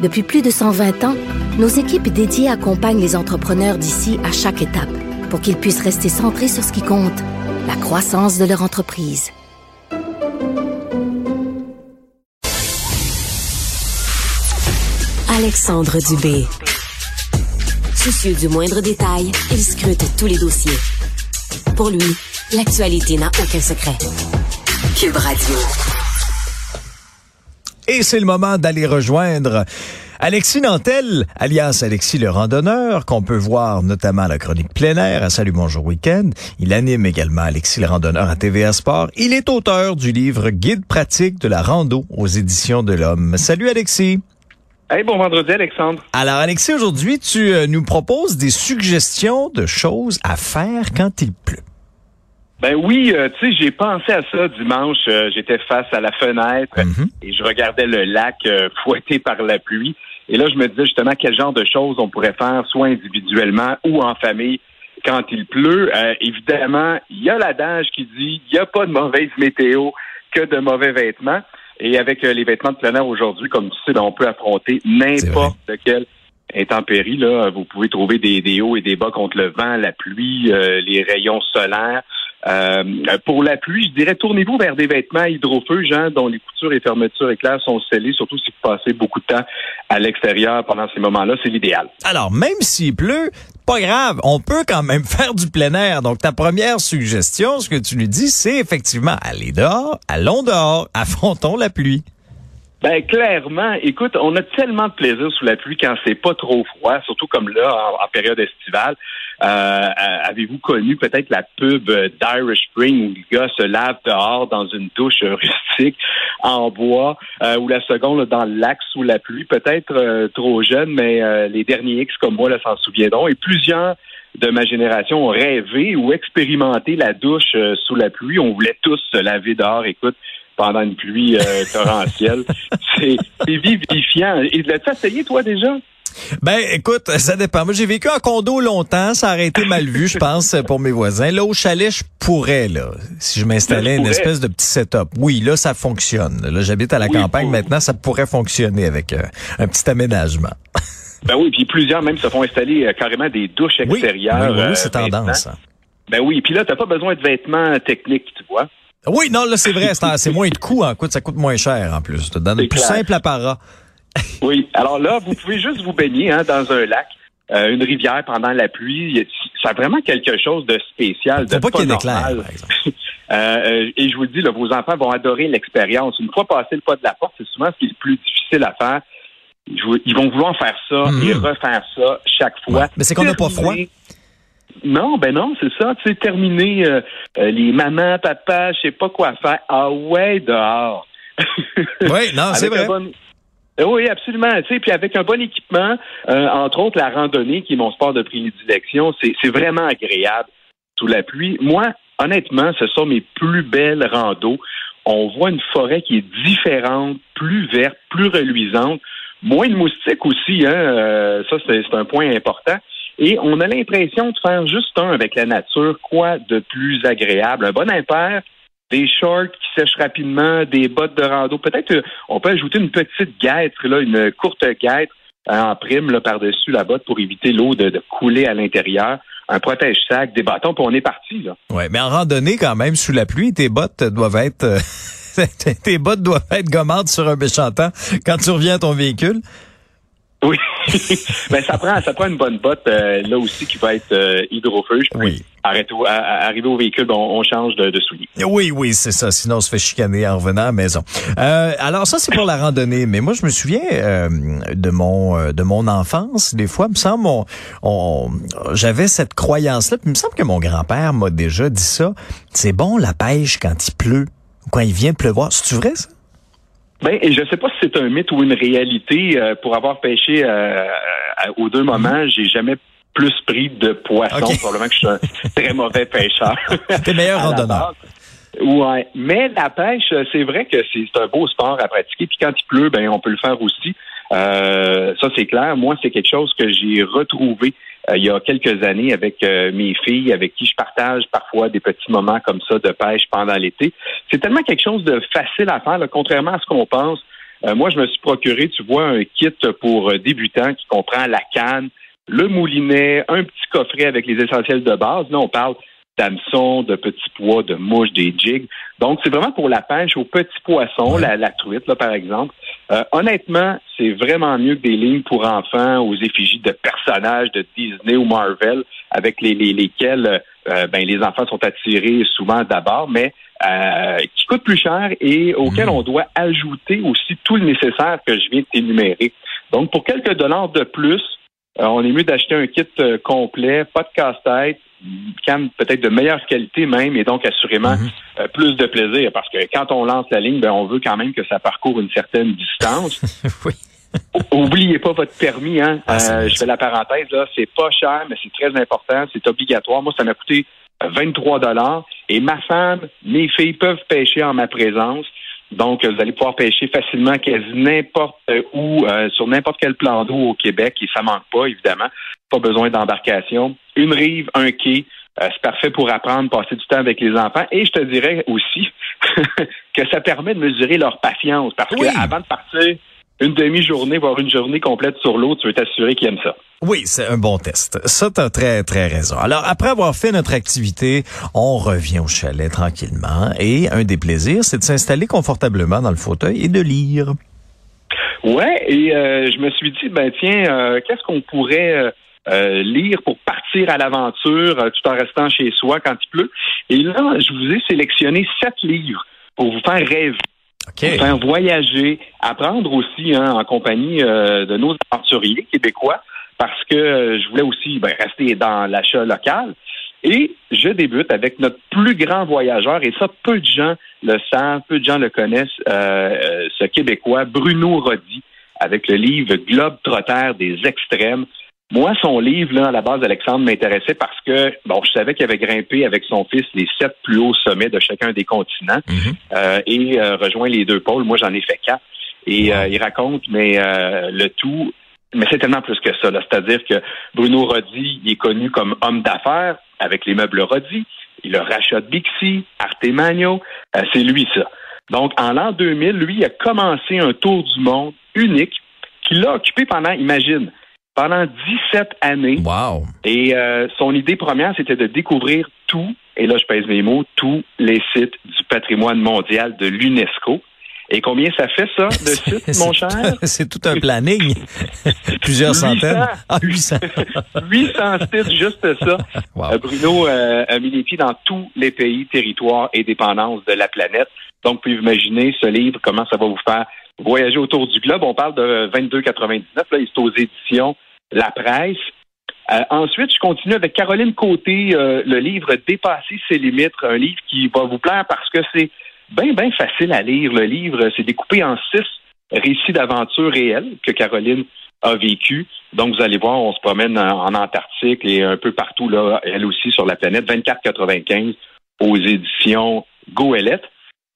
Depuis plus de 120 ans, nos équipes dédiées accompagnent les entrepreneurs d'ici à chaque étape pour qu'ils puissent rester centrés sur ce qui compte, la croissance de leur entreprise. Alexandre Dubé. Soucieux du moindre détail, il scrute tous les dossiers. Pour lui, l'actualité n'a aucun secret. Cube Radio. Et c'est le moment d'aller rejoindre Alexis Nantel, alias Alexis le randonneur, qu'on peut voir notamment à la chronique plein air à Salut Bonjour Week-end. Il anime également Alexis le randonneur à TVA Sport. Il est auteur du livre Guide pratique de la rando aux éditions de l'Homme. Salut Alexis. Hey, bon vendredi, Alexandre. Alors, Alexis, aujourd'hui, tu euh, nous proposes des suggestions de choses à faire quand il pleut. Ben oui, euh, tu sais, j'ai pensé à ça dimanche. Euh, J'étais face à la fenêtre Mhm. et je regardais le lac euh, fouetté par la pluie. Et là, je me disais justement quel genre de choses on pourrait faire, soit individuellement ou en famille, quand il pleut. Euh, évidemment, il y a l'adage qui dit il n'y a pas de mauvaise météo que de mauvais vêtements. Et avec euh, les vêtements de plein air aujourd'hui, comme tu sais, ben, on peut affronter n'importe quelle intempérie. Là, vous pouvez trouver des, des hauts et des bas contre le vent, la pluie, euh, les rayons solaires. Euh, pour la pluie, je dirais tournez-vous vers des vêtements hydrophuges hein, dont les coutures et fermetures éclairs sont scellées, surtout si vous passez beaucoup de temps à l'extérieur pendant ces moments-là, c'est l'idéal. Alors, même s'il pleut, pas grave, on peut quand même faire du plein air. Donc, ta première suggestion, ce que tu nous dis, c'est effectivement aller dehors, allons dehors, affrontons la pluie. Ben clairement, écoute, on a tellement de plaisir sous la pluie quand c'est pas trop froid, surtout comme là en, période estivale. Euh, euh, Avez-vous connu peut-être la pub d'Irish Spring où le gars se lave dehors dans une douche rustique en bois, euh, ou la seconde dans le lac sous la pluie, peut-être euh, trop jeune, mais euh, les derniers X comme moi s'en souviendront. Et plusieurs de ma génération ont rêvé ou expérimenté la douche euh, sous la pluie. On voulait tous se laver dehors. Écoute, pendant une pluie euh, torrentielle. C'est vivifiant. Et l'as-tu essayé, toi, déjà? Ben, écoute, ça dépend. Moi, j'ai vécu en condo longtemps. Ça aurait été mal vu, je pense, pour mes voisins. Là, au chalet, je pourrais, là, si je m'installais une espèce de petit setup. Oui, là, ça fonctionne. Là, j'habite à la Oui, campagne pour- maintenant. Ça pourrait fonctionner avec euh, un petit aménagement. Ben oui, puis plusieurs même se font installer euh, carrément des douches Oui, oui, extérieures. oui, euh, c'est tendance. hein. Ben oui, puis là, t'as pas besoin de vêtements techniques, tu vois. Oui, non, là, c'est vrai. c'est moins de coûts. En coûte, ça coûte moins cher, en plus. Dans le plus clair. simple apparat. Oui. Alors là, vous pouvez juste vous baigner hein, dans un lac, euh, une rivière pendant la pluie. Ça a vraiment quelque chose de spécial, de Faut pas qu'il y ait par exemple. Euh, euh, et je vous le dis, là, vos enfants vont adorer l'expérience. Une fois passé le pas de la porte, c'est souvent ce qui est le plus difficile à faire. Ils vont vouloir faire ça Mhm. et refaire ça chaque fois. Ouais. Mais c'est qu'on n'a pas froid. Non, ben non, c'est ça. Tu sais, terminer euh, euh, les mamans, papa, je sais pas quoi faire. Ah ouais, dehors. Oui, non, c'est vrai. bon- Euh, Oui, absolument. Tu sais, puis avec un bon équipement, euh, entre autres la randonnée, qui est mon sport de prédilection, c'est c'est vraiment agréable sous la pluie. Moi, honnêtement, ce sont mes plus belles randos. On voit une forêt qui est différente, plus verte, plus reluisante, moins de moustiques aussi. Hein, euh, ça, c'est un point important. Et on a l'impression de faire juste un avec la nature. Quoi de plus agréable? Un bon impair, des shorts qui sèchent rapidement, des bottes de rando. Peut-être euh, on peut ajouter une petite guêtre, là, une courte guêtre euh, en prime là, par-dessus la botte pour éviter l'eau de, de couler à l'intérieur. Un protège-sac, des bâtons, puis on est parti. Là. Ouais, mais en randonnée, quand même, sous la pluie, tes bottes doivent être... euh, tes bottes doivent être gommantes sur un méchant quand tu reviens à ton véhicule. Oui. ben, ça prend ça prend une bonne botte euh, là aussi qui va être euh. Oui. Arrête à- à- arrivé au véhicule, ben, on, on change de, de souliers. Oui, oui, c'est ça. Sinon, on se fait chicaner en revenant à la maison. Euh, alors ça, c'est pour la randonnée. Mais moi, je me souviens euh, de mon euh, de mon enfance. Des fois, il me semble, on, on- j'avais cette croyance-là. Puis il me semble que mon grand-père m'a déjà dit ça. C'est bon la pêche quand il pleut, quand il vient de pleuvoir. C'est vrai ça? Ben, et je sais pas si c'est un mythe ou une réalité. Euh, pour avoir pêché euh, aux deux moments, j'ai jamais plus pris de poissons. Probablement que je suis un très mauvais pêcheur. T'es meilleur randonneur. Ouais, mais la pêche, c'est vrai que c'est un beau sport à pratiquer. Puis quand il pleut, ben on peut le faire aussi. Euh, ça c'est clair. Moi, c'est quelque chose que j'ai retrouvé euh, il y a quelques années avec euh, mes filles, avec qui je partage parfois des petits moments comme ça de pêche pendant l'été. C'est tellement quelque chose de facile à faire, là, contrairement à ce qu'on pense. Euh, moi, je me suis procuré, tu vois, un kit pour euh, débutants qui comprend la canne, le moulinet, un petit coffret avec les essentiels de base. Là, on parle d'hameçons, de petits pois, de mouches, des jigs. Donc, c'est vraiment pour la pêche aux petits poissons, la, la truite, là, par exemple. Euh, honnêtement, c'est vraiment mieux que des lignes pour enfants aux effigies de personnages de Disney ou Marvel avec les, les- lesquels euh, ben, les enfants sont attirés souvent d'abord, mais euh, qui coûtent plus cher et auxquels on doit ajouter aussi tout le nécessaire que je viens de t'énumérer. Donc, pour quelques dollars de plus, euh, on est mieux d'acheter un kit euh, complet, pas de casse-tête, canne peut-être de meilleure qualité même, et donc assurément euh, plus de plaisir, parce que quand on lance la ligne, ben, on veut quand même que ça parcourt une certaine distance. oui. Oubliez pas votre permis, hein. Ah, Euh, je fais la parenthèse, là, c'est pas cher, mais c'est très important, c'est obligatoire. Moi, ça m'a coûté euh, 23 dollars. Et ma femme, mes filles peuvent pêcher en ma présence. Donc, vous allez pouvoir pêcher facilement quasi n'importe où, euh, sur n'importe quel plan d'eau au Québec. Et ça manque pas, évidemment. Pas besoin d'embarcation. Une rive, un quai. Euh, c'est parfait pour apprendre, passer du temps avec les enfants. Et je te dirais aussi que ça permet de mesurer leur patience. Parce Oui. que avant de partir, une demi-journée, voire une journée complète sur l'eau, tu veux t'assurer qu'ils aiment ça. Oui, c'est un bon test. Ça, t'as très, très raison. Alors, après avoir fait notre activité, on revient au chalet tranquillement. Et un des plaisirs, c'est de s'installer confortablement dans le fauteuil et de lire. Ouais, et euh, je me suis dit, ben tiens, euh, qu'est-ce qu'on pourrait euh, lire pour partir à l'aventure tout en restant chez soi quand il pleut? Et là, je vous ai sélectionné sept livres pour vous faire rêver, OK. vous faire voyager, apprendre aussi hein, en compagnie de nos aventuriers québécois, parce que euh, je voulais aussi ben, rester dans l'achat local. Et je débute avec notre plus grand voyageur, et ça, peu de gens le savent, peu de gens le connaissent, euh, euh, ce Québécois, Bruno Roddy, avec le livre Globe Trotter des extrêmes. Moi, son livre, là, à la base, Alexandre m'intéressait parce que, bon, je savais qu'il avait grimpé avec son fils les sept plus hauts sommets de chacun des continents Mhm. euh, et euh, rejoint les deux pôles. Moi, j'en ai fait quatre. Et euh, il raconte, mais euh, le tout, mais c'est tellement plus que ça. C'est-à-dire que Bruno Roddy, il est connu comme homme d'affaires avec les meubles Roddy. Il a rachat Bixi, Artemagno. Euh, c'est lui, ça. Donc, en l'an 2000, lui, il a commencé un tour du monde unique qu'il a occupé pendant, imagine, pendant 17 années. Wow. Et euh, son idée première, c'était de découvrir tout, et là je pèse mes mots, tous les sites du patrimoine mondial de l'UNESCO. Et combien ça fait ça, de sites, mon cher? C'est tout un planning. Plusieurs 800. centaines. Ah, 800. 800 sites, juste ça. Wow. Euh, Bruno euh, a mis les pieds dans tous les pays, territoires et dépendances de la planète. Donc, vous pouvez imaginer ce livre, comment ça va vous faire voyager autour du globe. On parle de 22,99. Là, il est aux éditions La Presse. Euh, ensuite, je continue avec Caroline Côté, euh, le livre Dépasser ses limites, un livre qui va vous plaire parce que c'est bien, bien facile à lire. Le livre, c'est découpé en six récits d'aventures réelles que Caroline a vécu. Donc, vous allez voir, on se promène en, Antarctique et un peu partout, là, elle aussi, sur la planète. 24,95 aux éditions Goélette.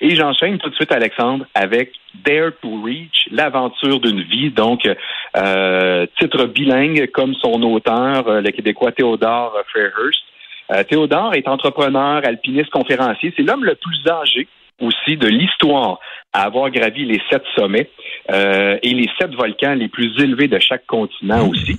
Et j'enchaîne tout de suite, Alexandre, avec Dare to Reach, l'aventure d'une vie. Donc, euh, titre bilingue comme son auteur, euh, le Québécois Théodore Fairhurst. Euh, Théodore est entrepreneur, alpiniste, conférencier. C'est l'homme le plus âgé aussi de l'histoire à avoir gravi les sept sommets euh, et les sept volcans les plus élevés de chaque continent aussi.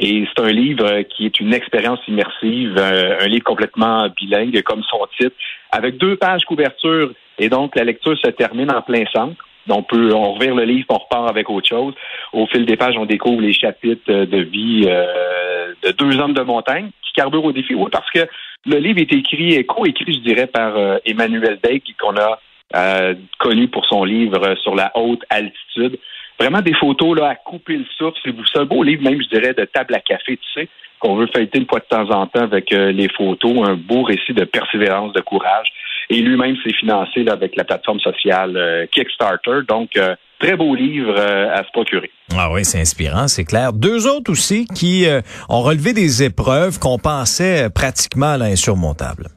Et c'est un livre qui est une expérience immersive, euh, un livre complètement bilingue, comme son titre, avec deux pages couverture. Et donc, la lecture se termine en plein centre. On peut, on revire le livre, on repart avec autre chose. Au fil des pages, on découvre les chapitres de vie euh, de deux hommes de montagne qui carburent au défi. Oui, parce que le livre est écrit, co-écrit, je dirais, par euh, Emmanuel Day, qu'on a euh, connu pour son livre sur la haute altitude. Vraiment des photos là à couper le souffle. C'est un beau livre, même, je dirais, de table à café, tu sais, qu'on veut feuilleter une fois de temps en temps avec euh, les photos. Un beau récit de persévérance, de courage. Et lui-même s'est financé là, avec la plateforme sociale euh, Kickstarter. Donc, euh, très beau livre euh, à se procurer. Ah oui, c'est inspirant, c'est clair. Deux autres aussi qui ont relevé des épreuves qu'on pensait pratiquement insurmontables.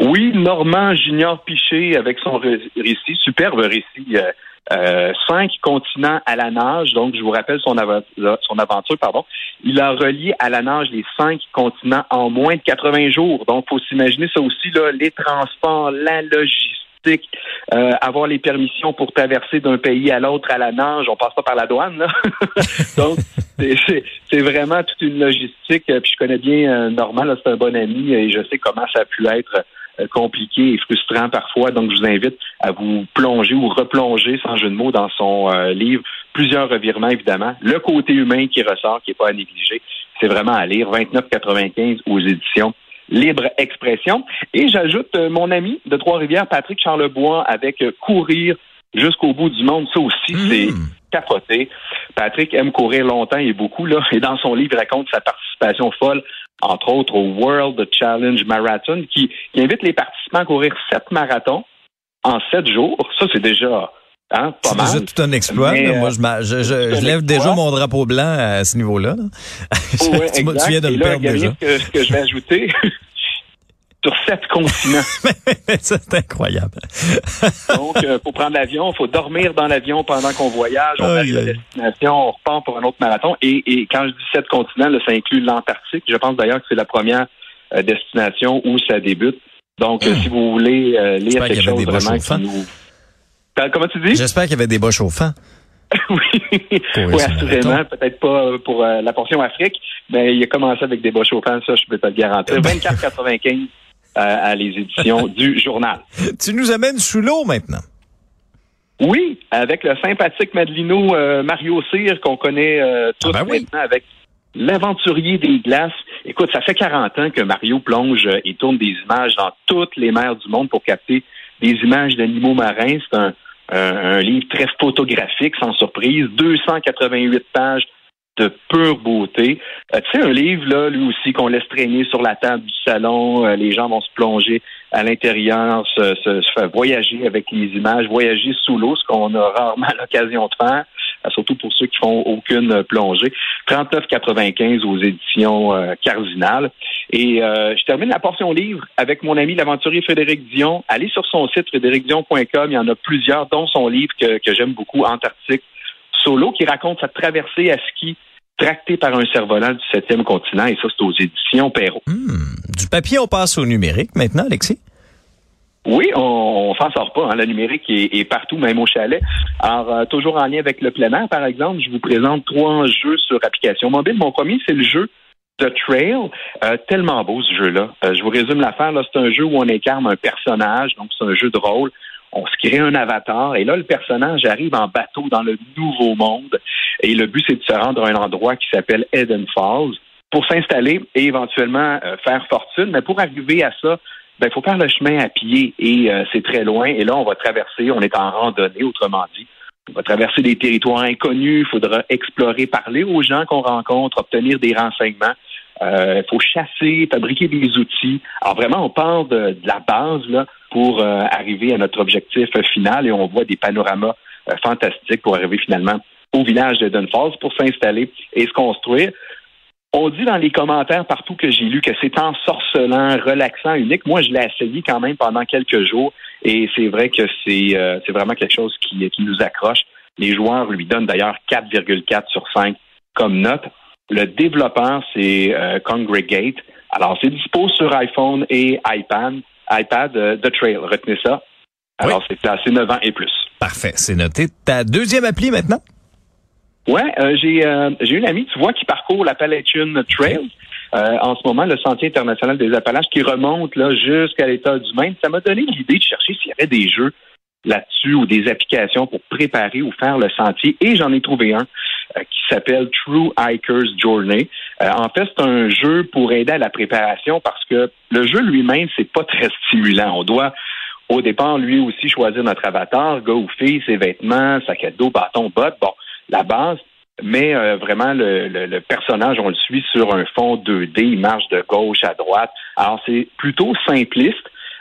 Oui, Normand Junior Piché avec son récit, superbe récit. Euh, cinq continents à la nage. Donc, je vous rappelle son, son aventure, pardon. Il a relié à la nage les cinq continents en moins de 80 jours. Donc, faut s'imaginer ça aussi, là, les transports, la logistique, euh, avoir les permissions pour traverser d'un pays à l'autre à la nage. On passe pas par la douane, là. Donc, c'est vraiment toute une logistique. Puis je connais bien euh, Normand, c'est un bon ami et je sais comment ça a pu être euh, compliqué et frustrant parfois. Donc, je vous invite à vous plonger ou replonger, sans jeu de mots, dans son euh, livre. Plusieurs revirements, évidemment. Le côté humain qui ressort, qui n'est pas à négliger. C'est vraiment à lire. 29,95 aux éditions Libre Expression. Et j'ajoute euh, mon ami de Trois-Rivières, Patrick Charlebois, avec Courir jusqu'au bout du monde. Ça aussi, mmh. c'est capoté. Patrick aime courir longtemps et beaucoup, là. Et dans son livre, il raconte sa participation folle entre autres au World Challenge Marathon, qui, invite les participants à courir sept marathons en sept jours. Ça, c'est déjà Hein, c'est déjà tout un exploit. Moi, je, je, lève déjà mon drapeau blanc à ce niveau-là. tu, viens de le perdre déjà. Ce que je vais ajouter, sur sept continents. c'est incroyable. Donc, euh, pour prendre l'avion, il faut dormir dans l'avion pendant qu'on voyage. On arrive à destination, on repart pour un autre marathon. Et, et quand je dis sept continents, là, ça inclut l'Antarctique. Je pense d'ailleurs que c'est la première euh, destination où ça débute. Donc, euh, hmm. si vous voulez lire quelque chose vraiment qui nous... Comment tu dis? J'espère qu'il y avait des bas chauffants. oui, oui assurément. Peut-être pas pour la portion Afrique, mais il a commencé avec des bas chauffants, ça, je peux te le garantir. 24,95 à, les éditions du journal. Tu nous amènes sous l'eau maintenant. Oui, avec le sympathique Madelino euh, Mario Cyr qu'on connaît euh, tous ah ben maintenant avec l'aventurier des glaces. Écoute, ça fait 40 ans que Mario plonge euh, et tourne des images dans toutes les mers du monde pour capter des images d'animaux marins. C'est un, un, livre très photographique, sans surprise. 288 pages de pure beauté. Euh, tu sais, un livre, là, lui aussi, qu'on laisse traîner sur la table du salon, euh, les gens vont se plonger à l'intérieur, se, se, faire voyager avec les images, voyager sous l'eau, ce qu'on a rarement l'occasion de faire, euh, surtout pour ceux qui font aucune plongée. 39,95 aux éditions Cardinal. Et je termine la portion livre avec mon ami l'aventurier Frédéric Dion. Allez sur son site frédéricdion.com, il y en a plusieurs, dont son livre que, que j'aime beaucoup, Antarctique solo, qui raconte sa traversée à ski tracté par un cerf-volant du septième continent, et ça, c'est aux éditions Perrault. Hmm. Du papier, on passe au numérique maintenant, Alexis? Oui, on, s'en sort pas. Hein. Le numérique est, partout, même au chalet. Alors, euh, toujours en lien avec le plein air, par exemple, je vous présente trois jeux sur application mobile. Mon premier, c'est le jeu The Trail. Euh, tellement beau ce jeu-là. Euh, je vous résume l'affaire. C'est un jeu où on incarne un personnage, donc c'est un jeu de rôle on se crée un avatar et là, le personnage arrive en bateau dans le nouveau monde et le but, c'est de se rendre à un endroit qui s'appelle Eden Falls pour s'installer et éventuellement euh, faire fortune. Mais pour arriver à ça, ben, il faut faire le chemin à pied et c'est très loin. Et là, on va traverser, on est en randonnée, autrement dit. On va traverser des territoires inconnus, il faudra explorer, parler aux gens qu'on rencontre, obtenir des renseignements. Il euh, faut chasser, fabriquer des outils. Alors vraiment, on part de, la base là, pour euh, arriver à notre objectif final et on voit des panoramas euh, fantastiques pour arriver finalement au village de Dunfalls pour s'installer et se construire. On dit dans les commentaires partout que j'ai lu que c'est ensorcelant, relaxant, unique. Moi, je l'ai essayé quand même pendant quelques jours et c'est vrai que c'est c'est vraiment quelque chose qui, qui nous accroche. Les joueurs lui donnent d'ailleurs 4,4 sur 5 comme note. Le développeur, c'est euh, Congregate. Alors, c'est dispo sur iPhone et iPad. iPad, euh, The Trail, retenez ça. Alors, c'est classé 9 ans et plus. Parfait, c'est noté. Ta deuxième appli maintenant? Ouais, euh, j'ai j'ai une amie, tu vois, qui parcourt l'Appalachian Trail. en ce moment, le Sentier international des Appalaches, qui remonte là jusqu'à l'état du Maine. Ça m'a donné l'idée de chercher s'il y avait des jeux là-dessus ou des applications pour préparer ou faire le sentier. Et j'en ai trouvé un euh, qui s'appelle True Hiker's Journey. Euh, en fait, c'est un jeu pour aider à la préparation parce que le jeu lui-même, c'est pas très stimulant. On doit au départ, lui aussi, choisir notre avatar, gars ou fille, ses vêtements, sac à dos, bâton, bottes. Bon, la base, mais euh, vraiment, le, personnage, on le suit sur un fond 2D, il marche de gauche à droite. Alors, c'est plutôt simpliste.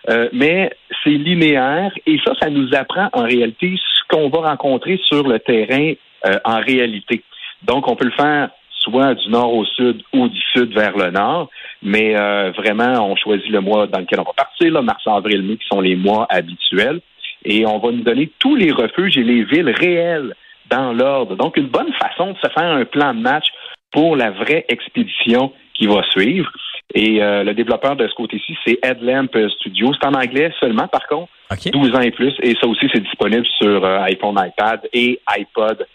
euh, mais c'est linéaire et ça, ça nous apprend en réalité ce qu'on va rencontrer sur le terrain euh, en réalité. Donc, on peut le faire soit du nord au sud ou du sud vers le nord, mais euh, vraiment, on choisit le mois dans lequel on va partir, là, mars, avril, mai, qui sont les mois habituels, et on va nous donner tous les refuges et les villes réelles dans l'ordre. Donc, une bonne façon de se faire un plan de match pour la vraie expédition qui va suivre. Et euh, le développeur de ce côté-ci, c'est Headlamp Studio. C'est en anglais seulement, par contre, 12 ans et plus. Et ça aussi, c'est disponible sur euh, iPhone, iPad et iPod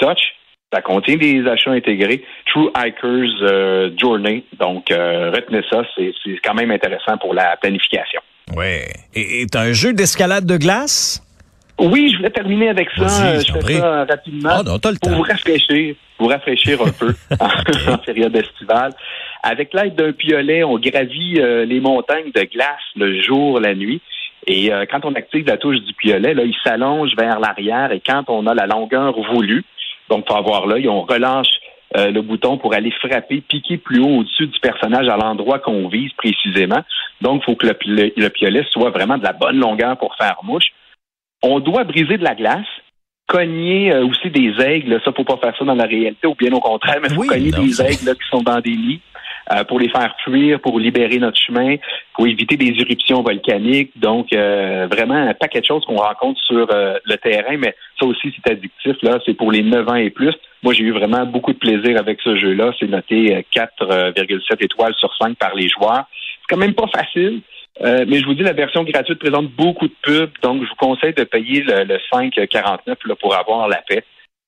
Touch. Ça contient des achats intégrés. True Hikers euh, Journey. Donc, retenez ça, c'est quand même intéressant pour la planification. Oui. Et un jeu d'escalade de glace? Oui, je voulais terminer avec ça. je fais ça rapidement ah, non, pour temps. vous rafraîchir, vous rafraîchir un peu en période estivale. Avec l'aide d'un piolet, on gravit euh, les montagnes de glace le jour, la nuit. Et euh, quand on active la touche du piolet, là, il s'allonge vers l'arrière et quand on a la longueur voulue, donc pour avoir l'œil, on relâche euh, le bouton pour aller frapper, piquer plus haut au-dessus du personnage à l'endroit qu'on vise précisément. Donc, il faut que le, le, piolet soit vraiment de la bonne longueur pour faire mouche. On doit briser de la glace, cogner aussi des aigles. Ça, faut pas faire ça dans la réalité, ou bien au contraire, mais faut cogner des aigles qui sont dans des nids. Euh, pour les faire fuir, pour libérer notre chemin, pour éviter des éruptions volcaniques. Donc, euh, vraiment un paquet de choses qu'on rencontre sur euh, le terrain, mais ça aussi, c'est addictif. Là, c'est pour les 9 ans et plus. Moi, j'ai eu vraiment beaucoup de plaisir avec ce jeu-là. C'est noté 4,7 étoiles sur 5 par les joueurs. C'est quand même pas facile. mais je vous dis, la version gratuite présente beaucoup de pubs, donc je vous conseille de payer le, le 5,49 pour avoir la paix.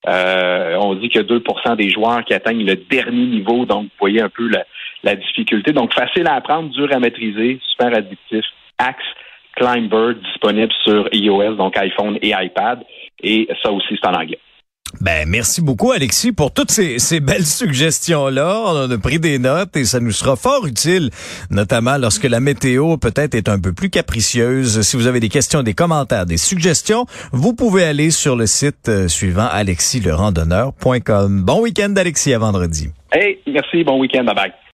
Euh, on dit que 2% des joueurs qui atteignent le dernier niveau, donc vous voyez un peu la, difficulté. Donc facile à apprendre, dur à maîtriser, super addictif. Axe Climber disponible sur iOS, donc iPhone et iPad. Et ça aussi, c'est en anglais. Ben, merci beaucoup, Alexis, pour toutes ces, belles suggestions-là. On a pris des notes et ça nous sera fort utile, notamment lorsque la météo peut-être est un peu plus capricieuse. Si vous avez des questions, des commentaires, des suggestions, vous pouvez aller sur le site euh, suivant alexislerandonneur.com. Bon week-end, Alexis, à vendredi. Hey, merci. Bon week-end. Bye bye.